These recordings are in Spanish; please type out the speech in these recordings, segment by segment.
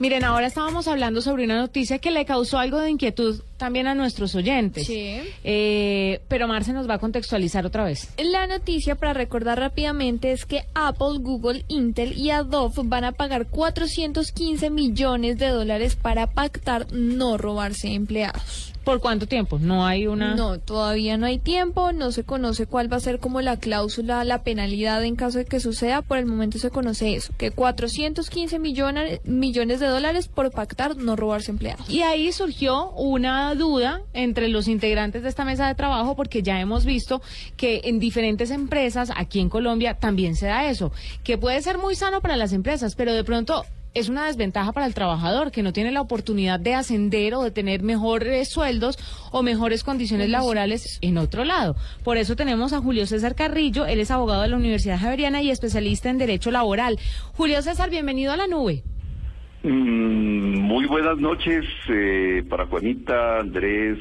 Miren, ahora estábamos hablando sobre una noticia que le causó algo de inquietud también a nuestros oyentes. Sí. Eh, pero Marce nos va a contextualizar otra vez. La noticia, para recordar rápidamente, es que Apple, Google, Intel y Adobe van a pagar 415 millones de dólares para pactar no robarse empleados. ¿Por cuánto tiempo? No hay una... No, todavía no hay tiempo, no se conoce cuál va a ser como la cláusula, la penalidad en caso de que suceda. Por el momento se conoce eso, que 415 millones, millones de dólares por pactar no robarse empleados. Y ahí surgió una duda entre los integrantes de esta mesa de trabajo porque ya hemos visto que en diferentes empresas aquí en Colombia también se da eso, que puede ser muy sano para las empresas, pero de pronto es una desventaja para el trabajador que no tiene la oportunidad de ascender o de tener mejores sueldos o mejores condiciones laborales en otro lado. Por eso tenemos a Julio César Carrillo, él es abogado de la Universidad Javeriana y especialista en Derecho Laboral. Julio César, bienvenido a la nube. Mm, muy buenas noches eh, para Juanita, Andrés,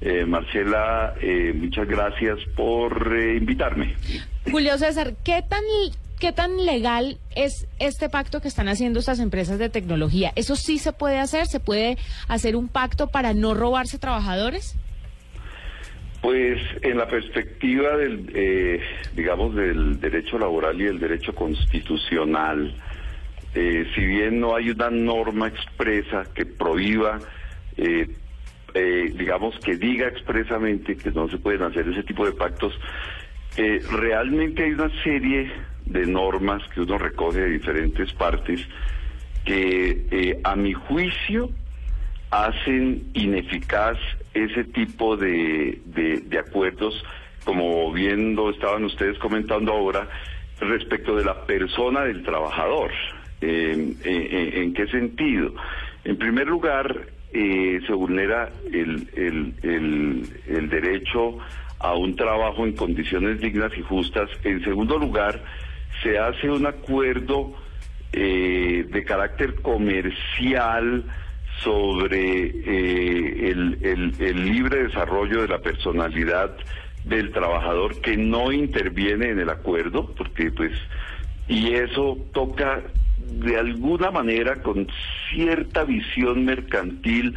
eh, Marcela, eh, muchas gracias por eh, invitarme. Julio César, ¿qué tan, ¿qué tan legal es este pacto que están haciendo estas empresas de tecnología? ¿Eso sí se puede hacer? ¿Se puede hacer un pacto para no robarse trabajadores? Pues en la perspectiva del, eh, digamos, del derecho laboral y el derecho constitucional, eh, si bien no hay una norma expresa que prohíba, eh, eh, digamos, que diga expresamente que no se pueden hacer ese tipo de pactos, eh, realmente hay una serie de normas que uno recoge de diferentes partes que eh, a mi juicio hacen ineficaz ese tipo de, de, de acuerdos, como bien lo estaban ustedes comentando ahora, respecto de la persona del trabajador. Eh, ¿En qué sentido? En primer lugar, eh, se vulnera el, el, el, el derecho a un trabajo en condiciones dignas y justas. En segundo lugar, se hace un acuerdo eh, de carácter comercial sobre eh, el, el libre desarrollo de la personalidad del trabajador que no interviene en el acuerdo, porque pues, y eso toca de alguna manera con cierta visión mercantil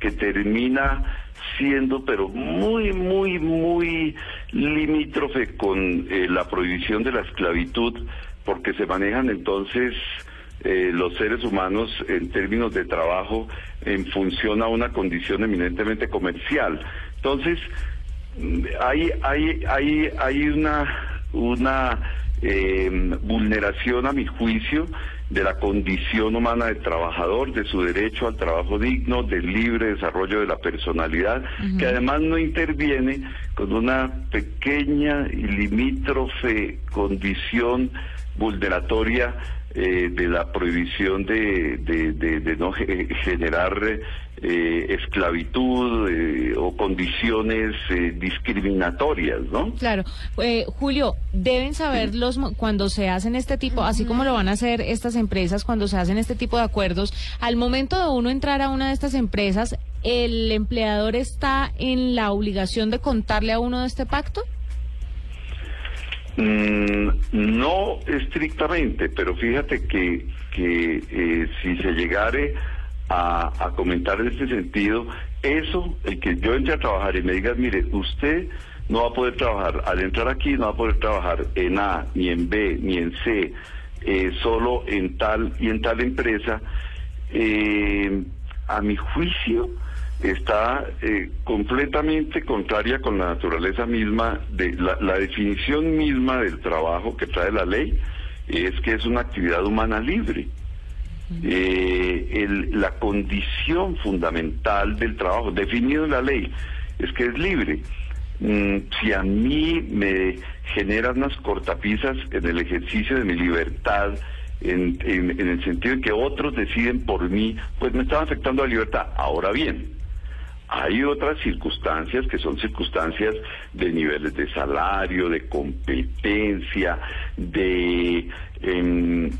que termina siendo pero muy, muy, muy limítrofe con eh, la prohibición de la esclavitud, porque se manejan entonces eh, los seres humanos en términos de trabajo en función a una condición eminentemente comercial. Entonces, hay, hay, hay, hay una, una eh, vulneración a mi juicio de la condición humana del trabajador, de su derecho al trabajo digno, del libre desarrollo de la personalidad, que además no interviene con una pequeña y limítrofe condición vulneratoria eh, de la prohibición de, de, de, de no ge- generar eh, esclavitud eh, o condiciones eh, discriminatorias, ¿no? Claro. Eh, Julio, deben saber los cuando se hacen este tipo, así como lo van a hacer estas empresas cuando se hacen este tipo de acuerdos, al momento de uno entrar a una de estas empresas, ¿el empleador está en la obligación de contarle a uno de este pacto? Mm, no estrictamente, pero fíjate que, que eh, si se llegare a, comentar en este sentido, eso, el que yo entre a trabajar y me digas, mire, usted no va a poder trabajar, al entrar aquí no va a poder trabajar en A, ni en B, ni en C, eh, solo en tal y en tal empresa, eh, a mi juicio está eh, completamente contraria con la naturaleza misma de la definición misma del trabajo que trae la ley es que es una actividad humana libre eh, el- la condición fundamental del trabajo definido en la ley es que es libre Mm, si a mí me generan unas cortapisas en el ejercicio de mi libertad en, en, en el sentido de que otros deciden por mí, pues me estaba afectando la libertad. Ahora bien, hay otras circunstancias que son circunstancias de niveles de salario, de competencia, de, em,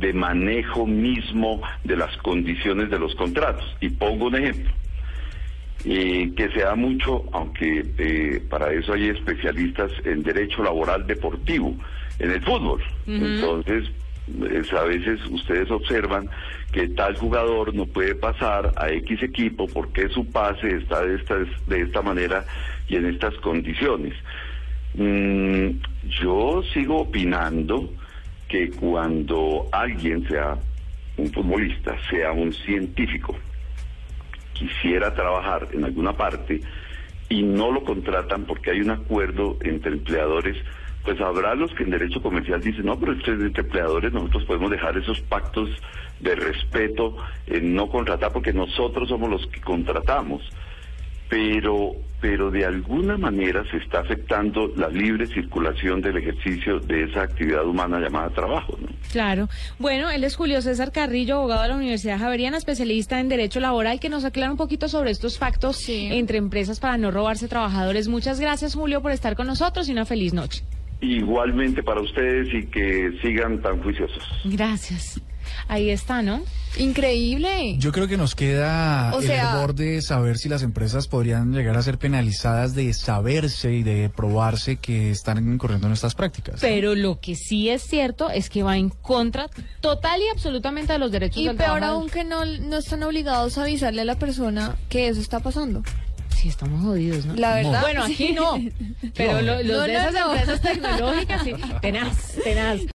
de manejo mismo de las condiciones de los contratos. Y pongo un ejemplo. eh, que se da mucho, aunque eh, para eso hay especialistas en derecho laboral deportivo, en el fútbol. Entonces, es, a veces ustedes observan que tal jugador no puede pasar a X equipo porque su pase está de esta, de esta manera y en estas condiciones. Mm, yo sigo opinando que cuando alguien sea un futbolista, sea un científico, quisiera trabajar en alguna parte y no lo contratan porque hay un acuerdo entre empleadores, pues habrá los que en derecho comercial dicen, no, pero entre empleadores nosotros podemos dejar esos pactos de respeto en no contratar porque nosotros somos los que contratamos. Pero, pero de alguna manera se está afectando la libre circulación del ejercicio de esa actividad humana llamada trabajo. ¿no? Claro. Bueno, él es Julio César Carrillo, abogado de la Universidad Javeriana, especialista en Derecho Laboral, que nos aclara un poquito sobre estos pactos Sí. entre empresas para no robarse trabajadores. Muchas gracias, Julio, por estar con nosotros y una feliz noche. Igualmente para ustedes y que sigan tan juiciosos. Gracias. Ahí está, ¿no? Increíble. Yo creo que nos queda O el sea- error de saber si las empresas podrían llegar a ser penalizadas de saberse y de probarse que están incurriendo en estas prácticas. Pero lo que sí es cierto es que va en contra total y absolutamente de los derechos Y del peor trabajador. aún que no, no están obligados a avisarle a la persona que eso está pasando. Sí, estamos jodidos, ¿no? La verdad. Bueno, aquí no. Pero lo- los No, de no, esas no. empresas tecnológicas, sí. Tenaz, tenaz.